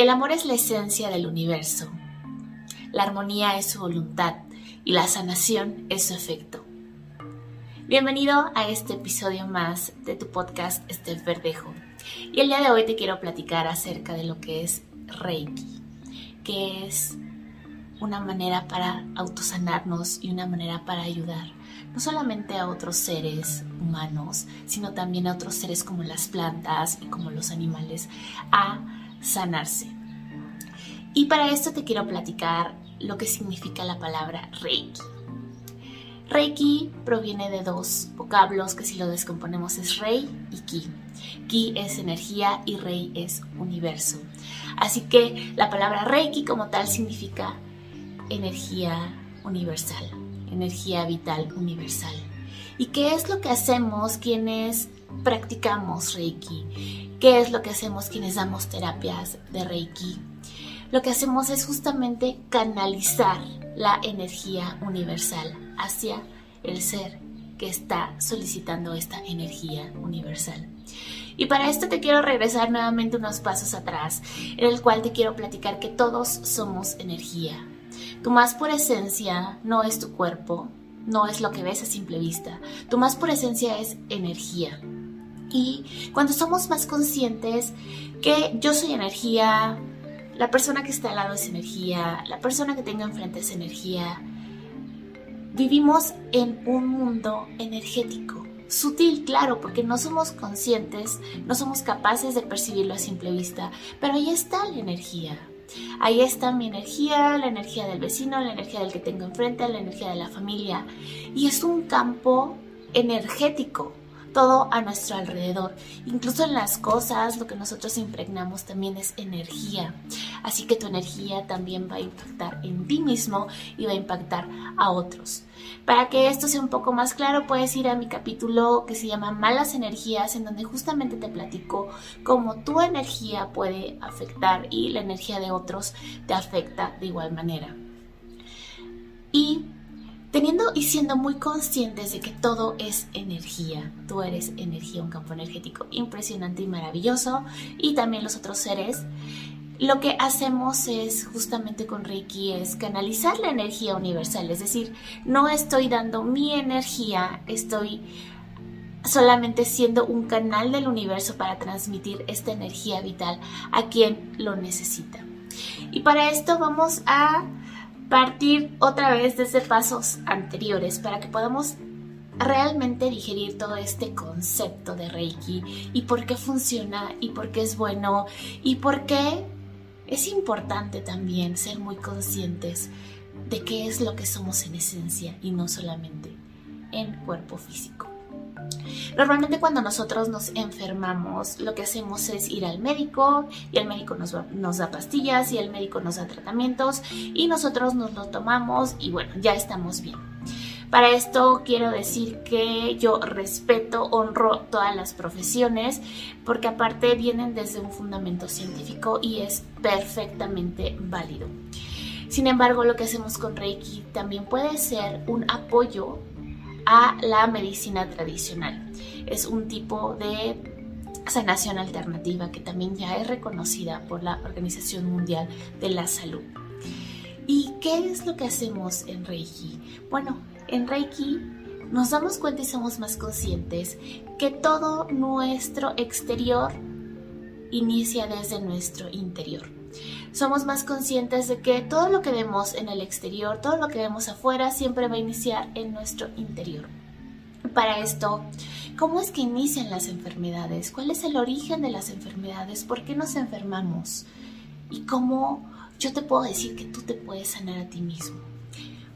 El amor es la esencia del universo. La armonía es su voluntad y la sanación es su efecto. Bienvenido a este episodio más de tu podcast Estef Verdejo. Y el día de hoy te quiero platicar acerca de lo que es Reiki, que es una manera para autosanarnos y una manera para ayudar no solamente a otros seres humanos, sino también a otros seres como las plantas y como los animales a sanarse. Y para esto te quiero platicar lo que significa la palabra Reiki. Reiki proviene de dos vocablos que si lo descomponemos es Rei y Ki. Ki es energía y Rei es universo. Así que la palabra Reiki como tal significa energía universal, energía vital universal. ¿Y qué es lo que hacemos quienes practicamos Reiki? ¿Qué es lo que hacemos quienes damos terapias de Reiki? Lo que hacemos es justamente canalizar la energía universal hacia el ser que está solicitando esta energía universal. Y para esto te quiero regresar nuevamente unos pasos atrás, en el cual te quiero platicar que todos somos energía. Tu más pura esencia no es tu cuerpo, no es lo que ves a simple vista. Tu más pura esencia es energía. Y cuando somos más conscientes que yo soy energía, la persona que está al lado es energía, la persona que tengo enfrente es energía, vivimos en un mundo energético. Sutil, claro, porque no somos conscientes, no somos capaces de percibirlo a simple vista, pero ahí está la energía. Ahí está mi energía, la energía del vecino, la energía del que tengo enfrente, la energía de la familia. Y es un campo energético todo a nuestro alrededor. Incluso en las cosas, lo que nosotros impregnamos también es energía. Así que tu energía también va a impactar en ti mismo y va a impactar a otros. Para que esto sea un poco más claro, puedes ir a mi capítulo que se llama Malas Energías, en donde justamente te platico cómo tu energía puede afectar y la energía de otros te afecta de igual manera. Y teniendo y siendo muy conscientes de que todo es energía. Tú eres energía, un campo energético impresionante y maravilloso, y también los otros seres. Lo que hacemos es justamente con Reiki es canalizar la energía universal, es decir, no estoy dando mi energía, estoy solamente siendo un canal del universo para transmitir esta energía vital a quien lo necesita. Y para esto vamos a partir otra vez desde pasos anteriores para que podamos realmente digerir todo este concepto de Reiki y por qué funciona y por qué es bueno y por qué es importante también ser muy conscientes de qué es lo que somos en esencia y no solamente en cuerpo físico. Normalmente cuando nosotros nos enfermamos, lo que hacemos es ir al médico y el médico nos, da pastillas y el médico nos da tratamientos y nosotros nos lo tomamos y bueno, ya estamos bien. Para esto quiero decir que yo respeto, honro todas las profesiones porque aparte vienen desde un fundamento científico y es perfectamente válido. Sin embargo, lo que hacemos con Reiki también puede ser un apoyo a la medicina tradicional. Es un tipo de sanación alternativa que también ya es reconocida por la Organización Mundial de la Salud. ¿Y qué es lo que hacemos en Reiki? Bueno, en Reiki nos damos cuenta y somos más conscientes que todo nuestro exterior inicia desde nuestro interior somos más conscientes de que todo lo que vemos en el exterior, todo lo que vemos afuera, siempre va a iniciar en nuestro interior. Para esto, ¿cómo es que inician las enfermedades? ¿Cuál es el origen de las enfermedades? ¿Por qué nos enfermamos? ¿Y cómo yo te puedo decir que tú te puedes sanar a ti mismo?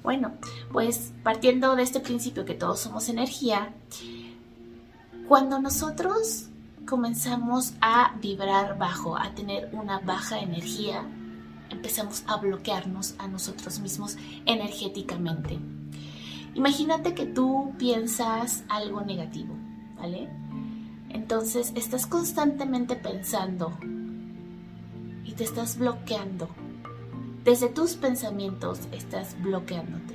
Bueno, pues partiendo de este principio que todos somos energía, cuando nosotros comenzamos a vibrar bajo, a tener una baja energía, empezamos a bloquearnos a nosotros mismos energéticamente. Imagínate que tú piensas algo negativo, ¿vale? Entonces estás constantemente pensando y te estás bloqueando. Desde tus pensamientos estás bloqueándote.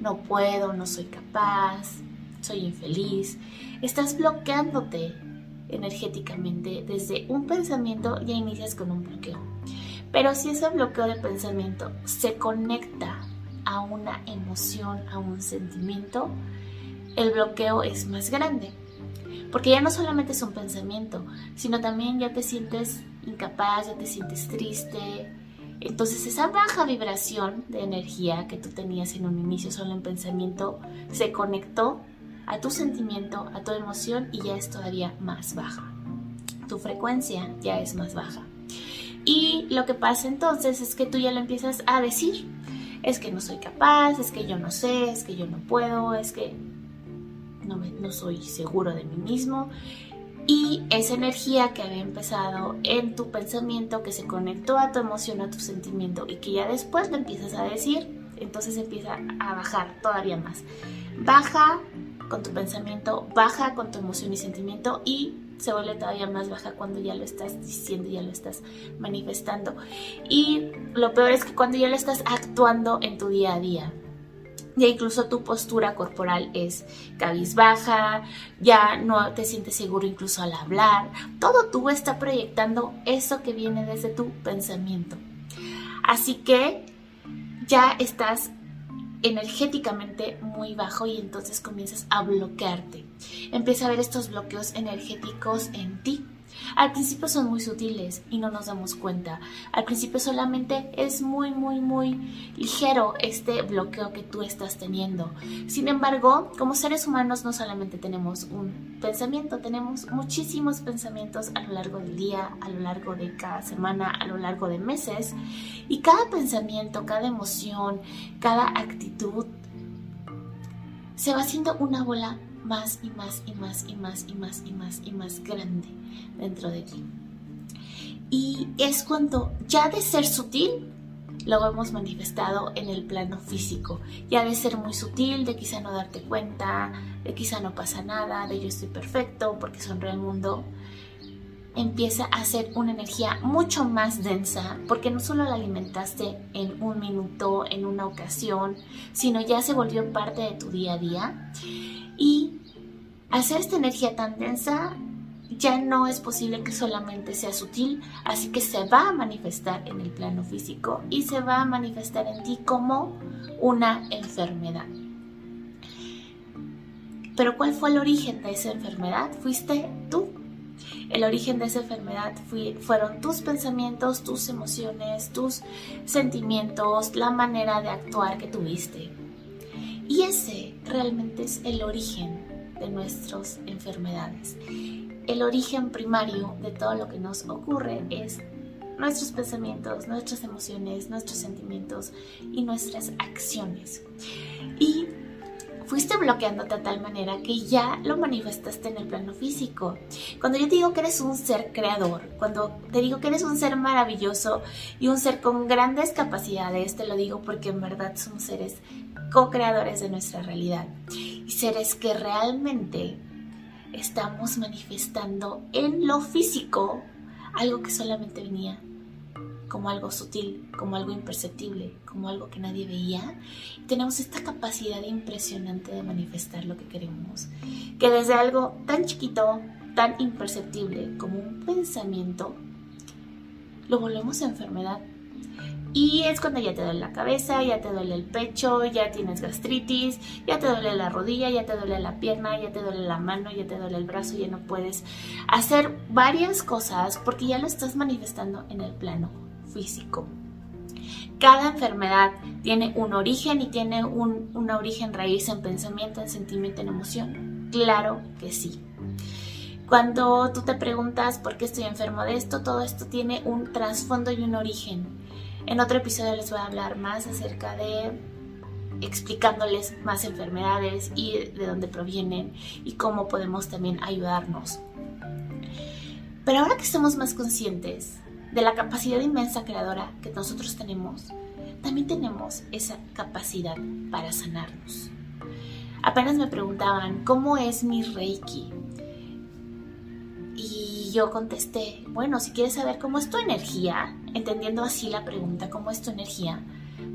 No puedo, no soy capaz, soy infeliz. Estás bloqueándote energéticamente desde un pensamiento ya inicias con un bloqueo. Pero si ese bloqueo de pensamiento se conecta a una emoción, a un sentimiento, el bloqueo es más grande. Porque ya no solamente es un pensamiento, sino también ya te sientes incapaz, ya te sientes triste. Entonces esa baja vibración de energía que tú tenías en un inicio solo en pensamiento se conectó a tu sentimiento, a tu emoción y ya es todavía más baja. Tu frecuencia ya es más baja. Y lo que pasa entonces es que tú ya lo empiezas a decir. Es que no soy capaz, es que yo no sé, es que yo no puedo, es que no, no soy seguro de mí mismo. Y esa energía que había empezado en tu pensamiento, que se conectó a tu emoción, a tu sentimiento y que ya después lo empiezas a decir, entonces empieza a bajar todavía más. Baja con tu pensamiento, baja con tu emoción y sentimiento y se vuelve todavía más baja cuando ya lo estás diciendo, ya lo estás manifestando. Y lo peor es que cuando ya lo estás actuando en tu día a día, ya incluso tu postura corporal es cabizbaja, ya no te sientes seguro incluso al hablar, todo tú está proyectando eso que viene desde tu pensamiento. Así que ya estás energéticamente muy bajo y entonces comienzas a bloquearte. Empieza a ver estos bloqueos energéticos en ti. Al principio son muy sutiles y no nos damos cuenta. Al principio solamente es muy, muy, muy ligero este bloqueo que tú estás teniendo. Sin embargo, como seres humanos no solamente tenemos un pensamiento, tenemos muchísimos pensamientos a lo largo del día, a lo largo de cada semana, a lo largo de meses. Y cada pensamiento, cada emoción, cada actitud se va haciendo una bola más y más y más y más y más y más y más grande dentro de ti. Y es cuando ya de ser sutil lo hemos manifestado en el plano físico. Ya de ser muy sutil, de quizá no darte cuenta, de quizá no pasa nada, de yo estoy perfecto porque sonríe el mundo, empieza a ser una energía mucho más densa porque no solo la alimentaste en un minuto, en una ocasión, sino ya se volvió parte de tu día a día. Y hacer esta energía tan densa ya no es posible que solamente sea sutil, así que se va a manifestar en el plano físico y se va a manifestar en ti como una enfermedad. Pero ¿cuál fue el origen de esa enfermedad? Fuiste tú. El origen de esa enfermedad fueron tus pensamientos, tus emociones, tus sentimientos, la manera de actuar que tuviste. Y ese realmente es el origen de nuestras enfermedades el origen primario de todo lo que nos ocurre es nuestros pensamientos, nuestras emociones, nuestros sentimientos y nuestras acciones. Y fuiste bloqueándote de tal manera que ya lo manifestaste en el plano físico. Cuando yo te digo que eres un ser creador, cuando te digo que eres un ser maravilloso y un ser con grandes capacidades, te lo digo porque en verdad somos seres co-creadores de nuestra realidad y seres que realmente estamos manifestando en lo físico algo que solamente venía como algo sutil, como algo imperceptible, como algo que nadie veía. tenemos esta capacidad impresionante de manifestar lo que queremos, que desde algo tan chiquito, tan imperceptible como un pensamiento, lo volvemos a enfermedad y es cuando ya te duele la cabeza, ya te duele el pecho, ya tienes gastritis, ya te duele la rodilla, ya te duele la pierna, ya te duele la mano, ya te duele el brazo, ya no puedes hacer varias cosas porque ya lo estás manifestando en el plano físico. Cada enfermedad tiene un origen y tiene un, una origen raíz en pensamiento, en sentimiento, en emoción. Claro que sí. Cuando tú te preguntas por qué estoy enfermo de esto, todo esto tiene un trasfondo y un origen. En otro episodio les voy a hablar más acerca de explicándoles más enfermedades y de dónde provienen y cómo podemos también ayudarnos. Pero ahora que estamos más conscientes de la capacidad inmensa creadora que nosotros tenemos, también tenemos esa capacidad para sanarnos. Apenas me preguntaban, ¿cómo es mi Reiki? Y yo contesté, bueno, si quieres saber cómo es tu energía, entendiendo así la pregunta, ¿cómo es tu energía?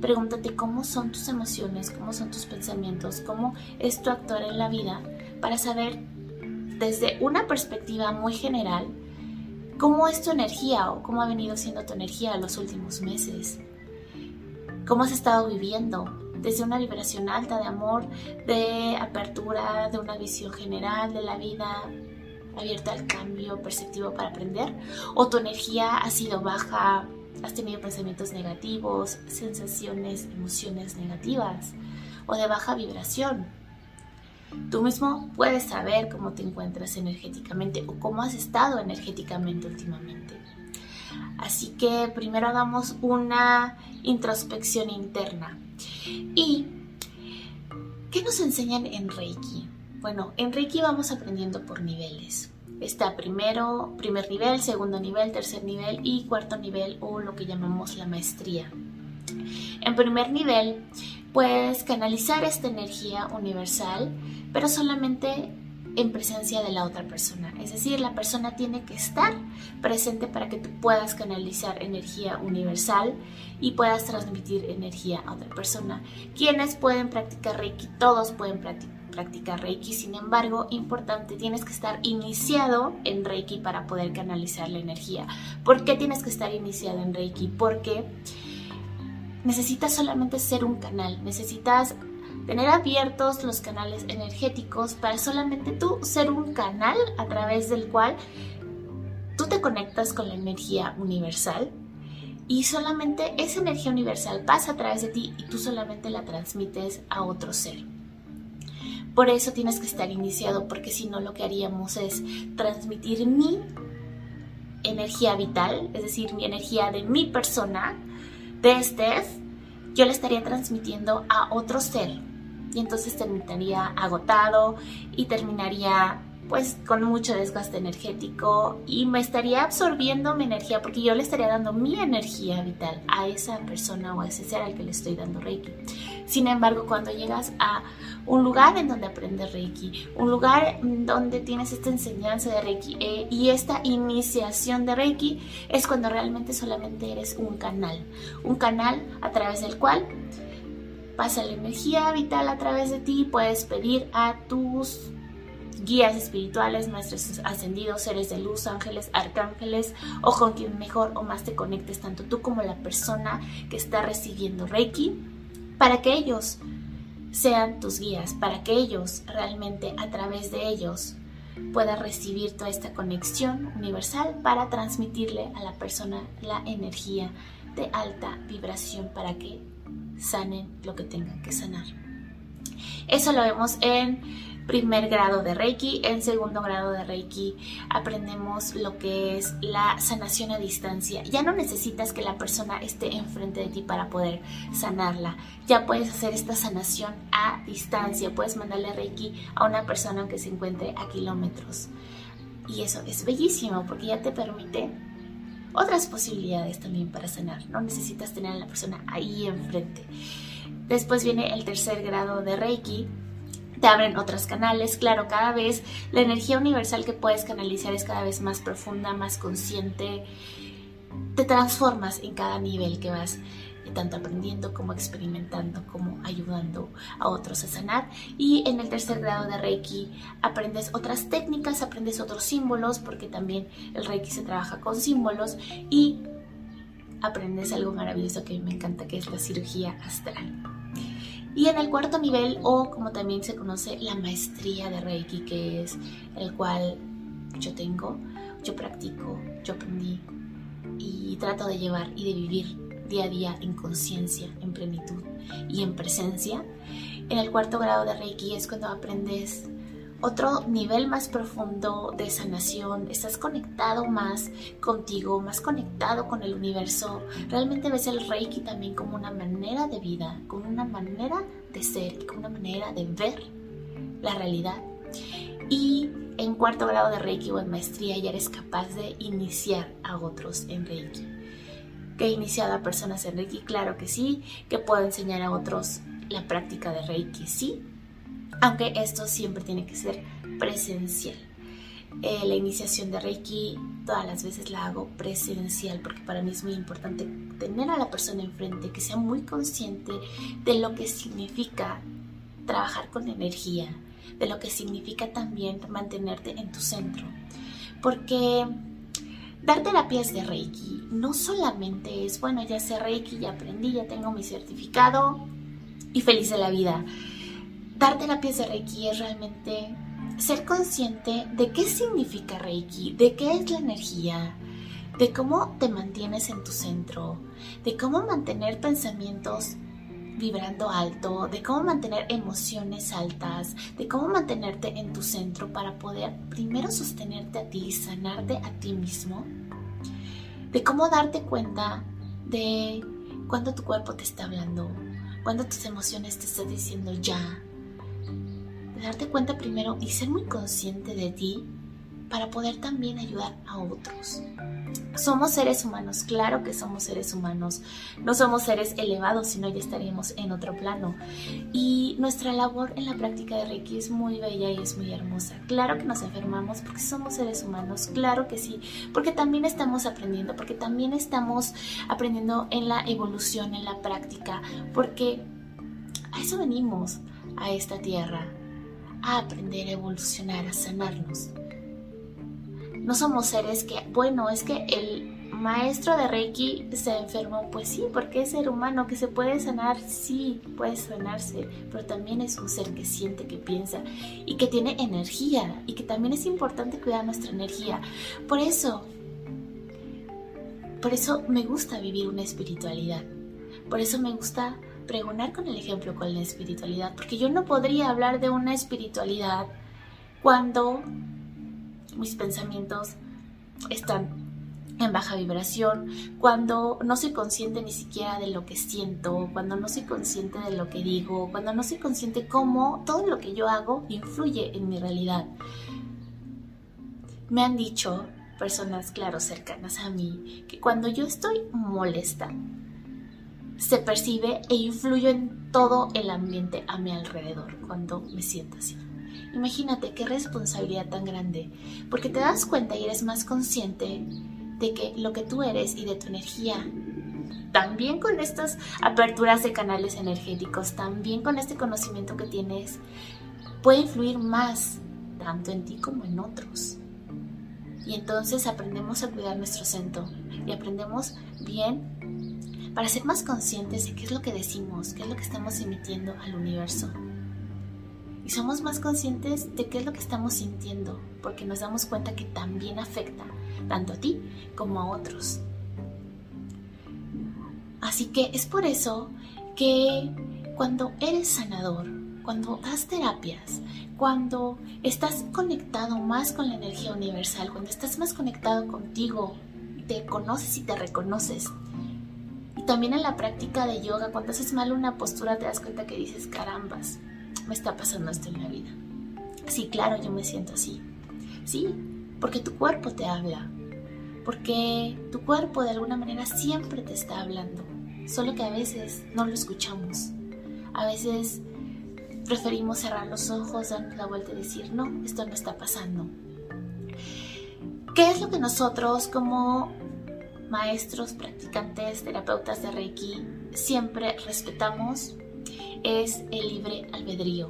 Pregúntate cómo son tus emociones, cómo son tus pensamientos, cómo es tu actuar en la vida, para saber desde una perspectiva muy general ¿Cómo es tu energía o cómo ha venido siendo tu energía los últimos meses? ¿Cómo has estado viviendo? Desde una vibración alta de amor, de apertura, de una visión general de la vida, abierta al cambio perceptivo para aprender? ¿O tu energía ha sido baja, has tenido pensamientos negativos, sensaciones, emociones negativas o de baja vibración? Tú mismo puedes saber cómo te encuentras energéticamente o cómo has estado energéticamente últimamente. Así que primero hagamos una introspección interna. ¿Y qué nos enseñan en Reiki? Bueno, en Reiki vamos aprendiendo por niveles. Está primero, primer nivel, segundo nivel, tercer nivel y cuarto nivel o lo que llamamos la maestría. En primer nivel, puedes canalizar esta energía universal, pero solamente en presencia de la otra persona. Es decir, la persona tiene que estar presente para que tú puedas canalizar energía universal y puedas transmitir energía a otra persona. Quienes pueden practicar Reiki, todos pueden practicar practicar Reiki. Sin embargo, importante, tienes que estar iniciado en Reiki para poder canalizar la energía. ¿Por qué tienes que estar iniciado en Reiki? Porque necesitas solamente ser un canal, necesitas tener abiertos los canales energéticos para solamente tú ser un canal a través del cual tú te conectas con la energía universal y solamente esa energía universal pasa a través de ti y tú solamente la transmites a otro ser. Por eso tienes que estar iniciado, porque si no lo que haríamos es transmitir mi energía vital, es decir, mi energía de mi persona, de Steph, yo le estaría transmitiendo a otro ser. Y entonces terminaría agotado y terminaría pues con mucho desgaste energético y me estaría absorbiendo mi energía porque yo le estaría dando mi energía vital a esa persona o a ese ser al que le estoy dando Reiki. Sin embargo, cuando llegas a un lugar en donde aprendes Reiki, un lugar donde tienes esta enseñanza de Reiki eh, y esta iniciación de Reiki, es cuando realmente solamente eres un canal, un canal a través del cual pasa la energía vital a través de ti, puedes pedir a tus guías espirituales, maestros ascendidos, seres de luz, ángeles, arcángeles o con quien mejor o más te conectes, tanto tú como la persona que está recibiendo Reiki, para que ellos sean tus guías, para que ellos realmente a través de ellos puedas recibir toda esta conexión universal para transmitirle a la persona la energía de alta vibración para que sanen lo que tengan que sanar. Eso lo vemos en primer grado de Reiki. En segundo grado de Reiki aprendemos lo que es la sanación a distancia. Ya no necesitas que la persona esté enfrente de ti para poder sanarla. Ya puedes hacer esta sanación a distancia. Puedes mandarle Reiki a una persona que se encuentre a kilómetros. Y eso es bellísimo porque ya te permite otras posibilidades también para sanar. No necesitas tener a la persona ahí enfrente. Después viene el tercer grado de Reiki, te abren otros canales. Claro, cada vez la energía universal que puedes canalizar es cada vez más profunda, más consciente. Te transformas en cada nivel que vas tanto aprendiendo como experimentando, como ayudando a otros a sanar. Y en el tercer grado de Reiki aprendes otras técnicas, aprendes otros símbolos, porque también el Reiki se trabaja con símbolos y aprendes algo maravilloso que a mí me encanta, que es la cirugía astral. Y en el cuarto nivel, o como también se conoce, la maestría de Reiki, que es el cual yo tengo, yo practico, yo aprendí y trato de llevar y de vivir día a día en conciencia, en plenitud y en presencia. En el cuarto grado de Reiki es cuando aprendes otro nivel más profundo de sanación, estás conectado más contigo, más conectado con el universo. Realmente ves el Reiki también como una manera de vida, como una manera de ser como una manera de ver la realidad. Y en cuarto grado de Reiki o en maestría ya eres capaz de iniciar a otros en Reiki. ¿Que he iniciado a personas en Reiki? Claro que sí. ¿Que puedo enseñar a otros la práctica de Reiki? Sí aunque esto siempre tiene que ser presencial. Eh, la iniciación de Reiki todas las veces la hago presencial porque para mí es muy importante tener a la persona enfrente que sea muy consciente de lo que significa trabajar con energía, de lo que significa también mantenerte en tu centro. Porque Dar terapias de Reiki no solamente es, bueno, ya sé Reiki, ya aprendí, ya tengo mi certificado y feliz de la vida. Dar terapias de Reiki es realmente ser consciente de qué significa Reiki, de qué es la energía, de cómo te mantienes en tu centro, de cómo mantener pensamientos vibrando alto, de cómo mantener emociones altas, de cómo mantenerte en tu centro para poder primero sostenerte a ti, sanarte a ti mismo, de cómo darte cuenta de cuando tu cuerpo te está hablando, cuando tus emociones te están diciendo ya, de darte cuenta primero y ser muy consciente de ti para poder también ayudar a otros. Somos seres humanos, claro que somos seres humanos. No somos seres elevados, sino ya estaríamos en otro plano. Y nuestra labor en la práctica de Reiki es muy bella y es muy hermosa. Claro que nos enfermamos porque somos seres humanos, claro que sí, porque también estamos aprendiendo, porque también estamos aprendiendo en la evolución, en la práctica, porque a eso venimos a esta tierra, a aprender a evolucionar, a sanarnos. No somos seres que, bueno, es que el maestro de Reiki se enfermó, pues sí, porque es ser humano, que se puede sanar, sí, puede sanarse, pero también es un ser que siente, que piensa y que tiene energía y que también es importante cuidar nuestra energía. Por eso, por eso me gusta vivir una espiritualidad. Por eso me gusta pregonar con el ejemplo con la espiritualidad, porque yo no podría hablar de una espiritualidad cuando mis pensamientos están en baja vibración, cuando no soy consciente ni siquiera de lo que siento, cuando no soy consciente de lo que digo, cuando no soy consciente cómo todo lo que yo hago influye en mi realidad. Me han dicho personas, claro, cercanas a mí, que cuando yo estoy molesta, se percibe e influye en todo el ambiente a mi alrededor cuando me siento así. Imagínate qué responsabilidad tan grande, porque te das cuenta y eres más consciente de que lo que tú eres y de tu energía, también con estas aperturas de canales energéticos, también con este conocimiento que tienes, puede influir más tanto en ti como en otros. Y entonces aprendemos a cuidar nuestro centro y aprendemos bien para ser más conscientes de qué es lo que decimos, qué es lo que estamos emitiendo al universo. Y somos más conscientes de qué es lo que estamos sintiendo, porque nos damos cuenta que también afecta tanto a ti como a otros. Así que es por eso que cuando eres sanador, cuando das terapias, cuando estás conectado más con la energía universal, cuando estás más conectado contigo, te conoces y te reconoces, también en la práctica de yoga, cuando haces mal una postura, te das cuenta que dices, carambas, me está pasando esto en la vida. Sí, claro, yo me siento así. Sí, porque tu cuerpo te habla. Porque tu cuerpo de alguna manera siempre te está hablando. Solo que a veces no lo escuchamos. A veces preferimos cerrar los ojos, darnos la vuelta y decir, no, esto no está pasando. ¿Qué es lo que nosotros como maestros, practicantes, terapeutas de Reiki, siempre respetamos es el libre albedrío.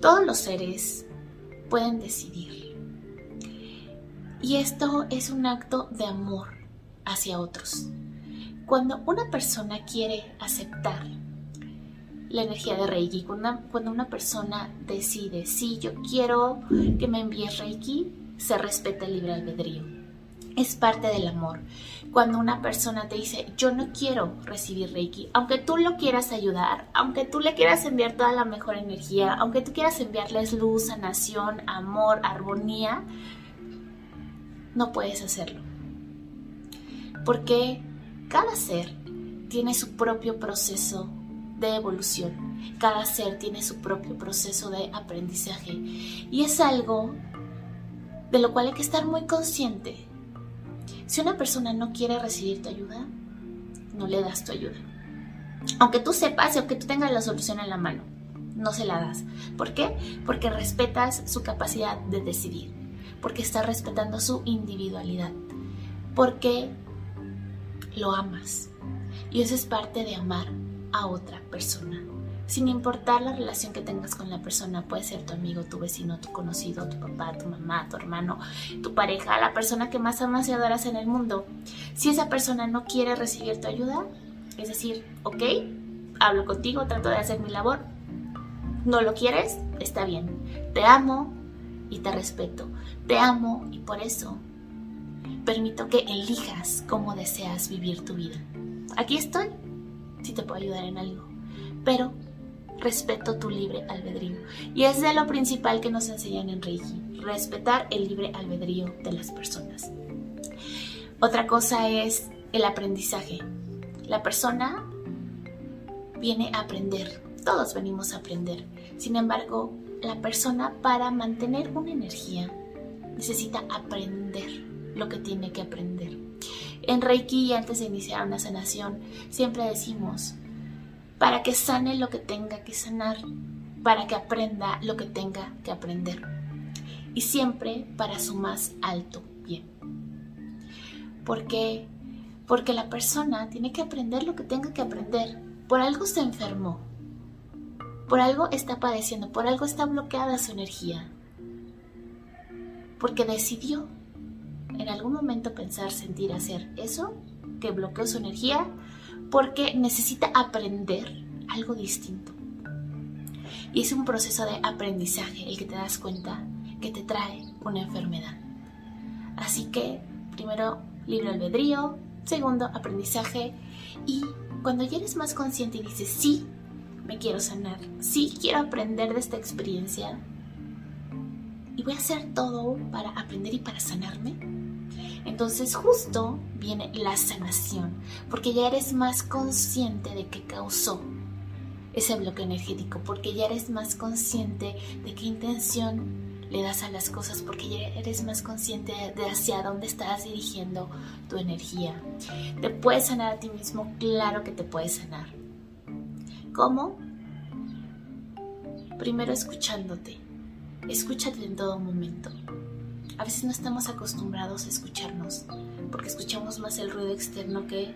Todos los seres pueden decidir. Y esto es un acto de amor hacia otros. Cuando una persona quiere aceptar la energía de Reiki, cuando una, persona decide, sí, yo quiero que me envíes Reiki, se respeta el libre albedrío es parte del amor. Cuando una persona te dice, yo no quiero recibir Reiki, aunque tú lo quieras ayudar, aunque tú le quieras enviar toda la mejor energía, aunque tú quieras enviarles luz, sanación, amor, armonía, no puedes hacerlo. Porque cada ser tiene su propio proceso de evolución. Cada ser tiene su propio proceso de aprendizaje. Y es algo de lo cual hay que estar muy consciente si una persona no quiere recibir tu ayuda, no le das tu ayuda. Aunque tú sepas y aunque tú tengas la solución en la mano, no se la das. ¿Por qué? Porque respetas su capacidad de decidir, porque estás respetando su individualidad, porque lo amas. Y eso es parte de amar a otra persona. Sin importar la relación que tengas con la persona, puede ser tu amigo, tu vecino, tu conocido, tu papá, tu mamá, tu hermano, tu pareja, la persona que más amas y adoras en el mundo. Si esa persona no quiere recibir tu ayuda, es decir, ok, hablo contigo, trato de hacer mi labor, no lo quieres, está bien. Te amo y te respeto. Te amo y por eso permito que elijas cómo deseas vivir tu vida. Aquí estoy, si te puedo ayudar en algo. Pero respeto tu libre albedrío. Y es de lo principal que nos enseñan en Reiki, respetar el libre albedrío de las personas. Otra cosa es el aprendizaje. La persona viene a aprender, todos venimos a aprender. Sin embargo, la persona para mantener una energía necesita aprender lo que tiene que aprender. En Reiki, antes de iniciar una sanación, siempre decimos, para que sane lo que tenga que sanar, para que aprenda lo que tenga que aprender. Y siempre para su más alto bien. ¿Por qué? Porque la persona tiene que aprender lo que tenga que aprender. Por algo se enfermó. Por algo está padeciendo. Por algo está bloqueada su energía. Porque decidió en algún momento pensar, sentir, hacer eso que bloqueó su energía porque necesita aprender algo distinto. Y es un proceso de aprendizaje el que te das cuenta que te trae una enfermedad. Así que, primero, libre albedrío, segundo, aprendizaje. Y cuando ya eres más consciente y dices, sí, me quiero sanar, sí, quiero aprender de esta experiencia, y voy a hacer todo para aprender y para sanarme, entonces justo viene la sanación, porque ya eres más consciente de qué causó ese bloque energético, porque ya eres más consciente de qué intención le das a las cosas, porque ya eres más consciente de hacia dónde estás dirigiendo tu energía. ¿Te puedes sanar a ti mismo? Claro que te puedes sanar. ¿Cómo? Primero escuchándote. Escúchate en todo momento. A veces no estamos acostumbrados a escucharnos, porque escuchamos más el ruido externo que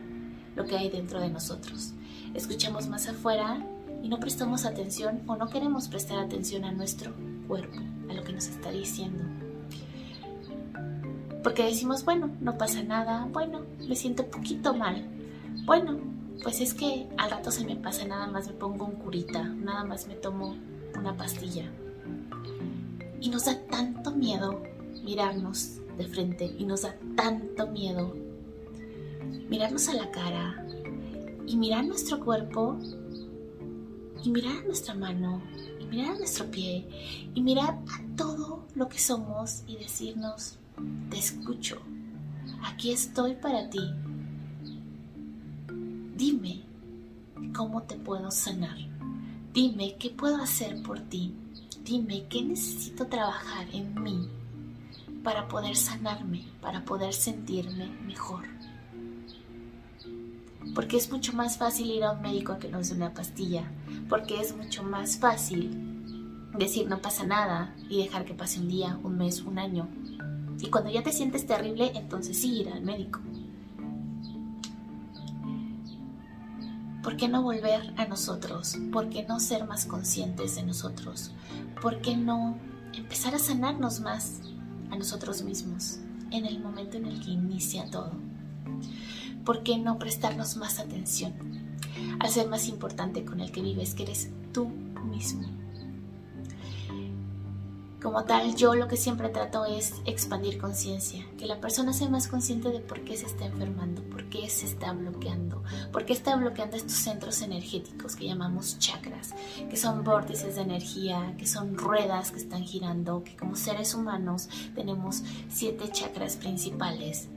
lo que hay dentro de nosotros. Escuchamos más afuera y no prestamos atención o no queremos prestar atención a nuestro cuerpo, a lo que nos está diciendo. Porque decimos, bueno, no pasa nada, bueno, me siento poquito mal, bueno, pues es que al rato se me pasa, nada más me pongo un curita, nada más me tomo una pastilla. Y nos da tanto miedo mirarnos de frente y nos da tanto miedo mirarnos a la cara y mirar nuestro cuerpo y mirar nuestra mano y mirar nuestro pie y mirar a todo lo que somos y decirnos, te escucho, aquí estoy para ti. Dime cómo te puedo sanar. Dime qué puedo hacer por ti. Dime qué necesito trabajar en mí para poder sanarme, para poder sentirme mejor. Porque es mucho más fácil ir a un médico que nos dé una pastilla, porque es mucho más fácil decir no pasa nada y dejar que pase un día, un mes, un año. Y cuando ya te sientes terrible, entonces sí ir al médico. ¿Por qué no volver a nosotros? ¿Por qué no ser más conscientes de nosotros? ¿Por qué no empezar a sanarnos más? A nosotros mismos en el momento en el que inicia todo. ¿Por qué no prestarnos más atención al ser más importante con el que vives, que eres tú mismo? Como tal, yo lo que siempre trato es expandir conciencia, que la persona sea más consciente de por qué se está enfermando, por qué se está bloqueando, por qué está bloqueando estos centros energéticos que llamamos chakras, que son vórtices de energía, que son ruedas que están girando, que como seres humanos tenemos siete chakras principales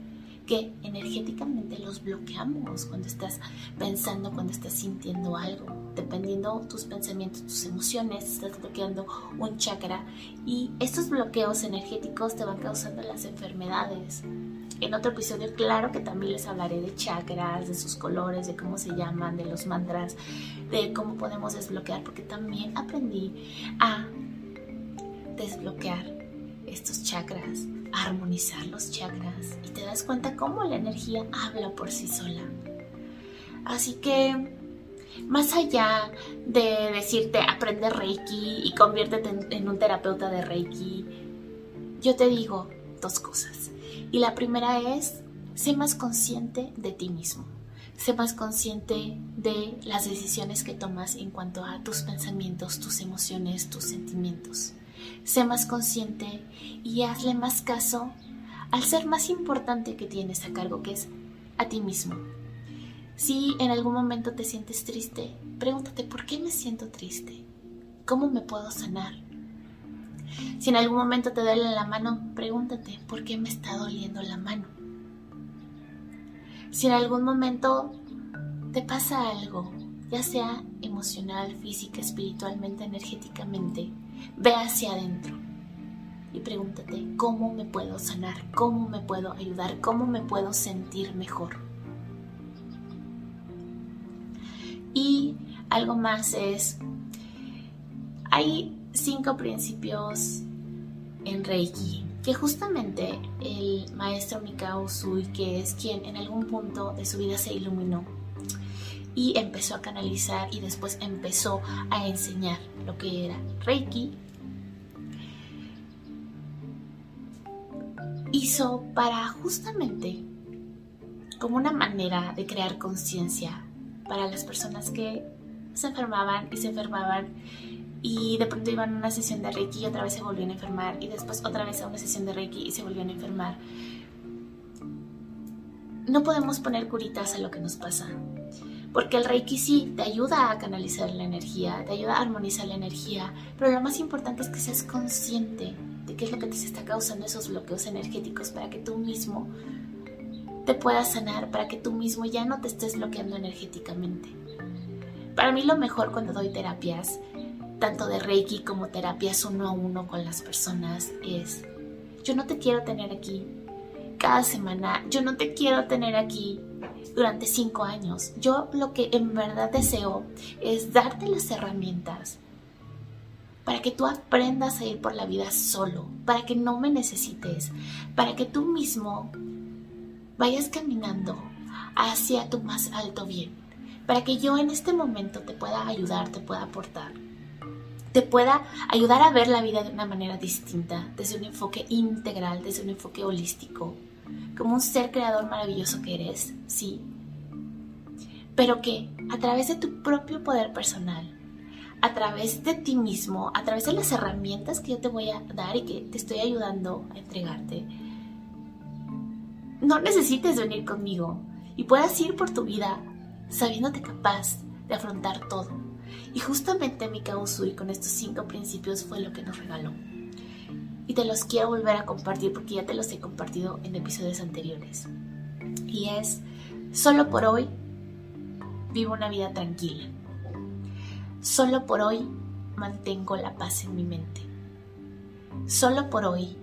que energéticamente los bloqueamos cuando estás pensando, cuando estás sintiendo algo. Dependiendo tus pensamientos, tus emociones, estás bloqueando un chakra y estos bloqueos energéticos te van causando las enfermedades. En otro episodio, claro que también les hablaré de chakras, de sus colores, de cómo se llaman, de los mantras, de cómo podemos desbloquear, porque también aprendí a desbloquear estos chakras, armonizar los chakras y te das cuenta cómo la energía habla por sí sola. Así que más allá de decirte aprende Reiki y conviértete en, un terapeuta de Reiki, yo te digo dos cosas. Y la primera es, sé más consciente de ti mismo. Sé más consciente de las decisiones que tomas en cuanto a tus pensamientos, tus emociones, tus sentimientos. Sé más consciente y hazle más caso al ser más importante que tienes a cargo, que es a ti mismo. Si en algún momento te sientes triste, pregúntate por qué me siento triste, cómo me puedo sanar. Si en algún momento te duele la mano, pregúntate por qué me está doliendo la mano. Si en algún momento te pasa algo, ya sea emocional, física, espiritualmente, energéticamente, ve hacia adentro y pregúntate cómo me puedo sanar, cómo me puedo ayudar, cómo me puedo sentir mejor. Y algo más es, hay cinco principios en Reiki que justamente el maestro Mikao Usui, que es quien en algún punto de su vida se iluminó y empezó a canalizar y después empezó a enseñar lo que era Reiki, hizo para justamente como una manera de crear conciencia para las personas que se enfermaban y se enfermaban. Y de pronto iban a una sesión de Reiki y otra vez se volvían a enfermar. Y después otra vez a una sesión de Reiki y se volvían a enfermar. No podemos poner curitas a lo que nos pasa, porque el Reiki sí te ayuda a canalizar la energía, te ayuda a armonizar la energía, pero lo más importante es que seas consciente de qué es lo que te está causando esos bloqueos energéticos para que tú mismo te puedas sanar, para que tú mismo ya no te estés bloqueando energéticamente. Para mí lo mejor cuando doy terapias, tanto de Reiki como terapias uno a uno con las personas, es, yo no te quiero tener aquí cada semana, yo no te quiero tener aquí durante cinco años. Yo lo que en verdad deseo es darte las herramientas para que tú aprendas a ir por la vida solo, para que no me necesites, para que tú mismo vayas caminando hacia tu más alto bien, para que yo en este momento te pueda ayudar, te pueda aportar, te pueda ayudar a ver la vida de una manera distinta, desde un enfoque integral, desde un enfoque holístico, como un ser creador maravilloso que eres, sí, pero que a través de tu propio poder personal, a través de ti mismo, a través de las herramientas que yo te voy a dar y que te estoy ayudando a entregarte, no necesites venir conmigo y puedas ir por tu vida sabiéndote capaz de afrontar todo. Y justamente mi Usui con estos cinco principios fue lo que nos regaló. Y te los quiero volver a compartir porque ya te los he compartido en episodios anteriores. Y es, solo por hoy vivo una vida tranquila. Solo por hoy mantengo la paz en mi mente. Solo por hoy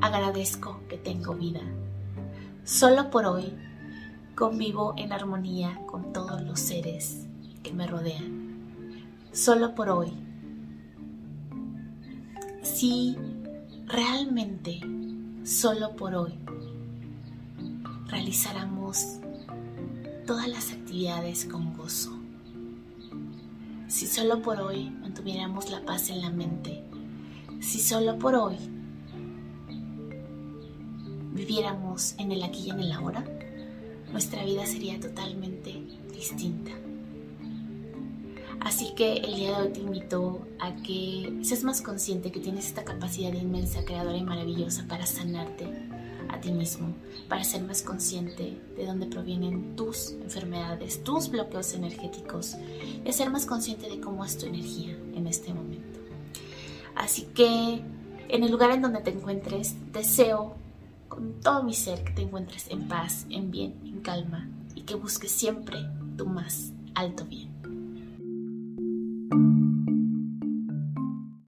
agradezco que tengo vida. Solo por hoy convivo en armonía con todos los seres que me rodean. Solo por hoy. Si realmente solo por hoy realizáramos todas las actividades con gozo. Si solo por hoy mantuviéramos la paz en la mente, si solo por hoy viviéramos en el aquí y en el ahora, nuestra vida sería totalmente distinta. Así que el día de hoy te invito a que seas más consciente que tienes esta capacidad inmensa, creadora y maravillosa para sanarte a ti mismo, para ser más consciente de dónde provienen tus enfermedades, tus bloqueos energéticos y ser más consciente de cómo es tu energía en este momento. Así que en el lugar en donde te encuentres, deseo con todo mi ser que te encuentres en paz, en bien, en calma y que busques siempre tu más alto bien.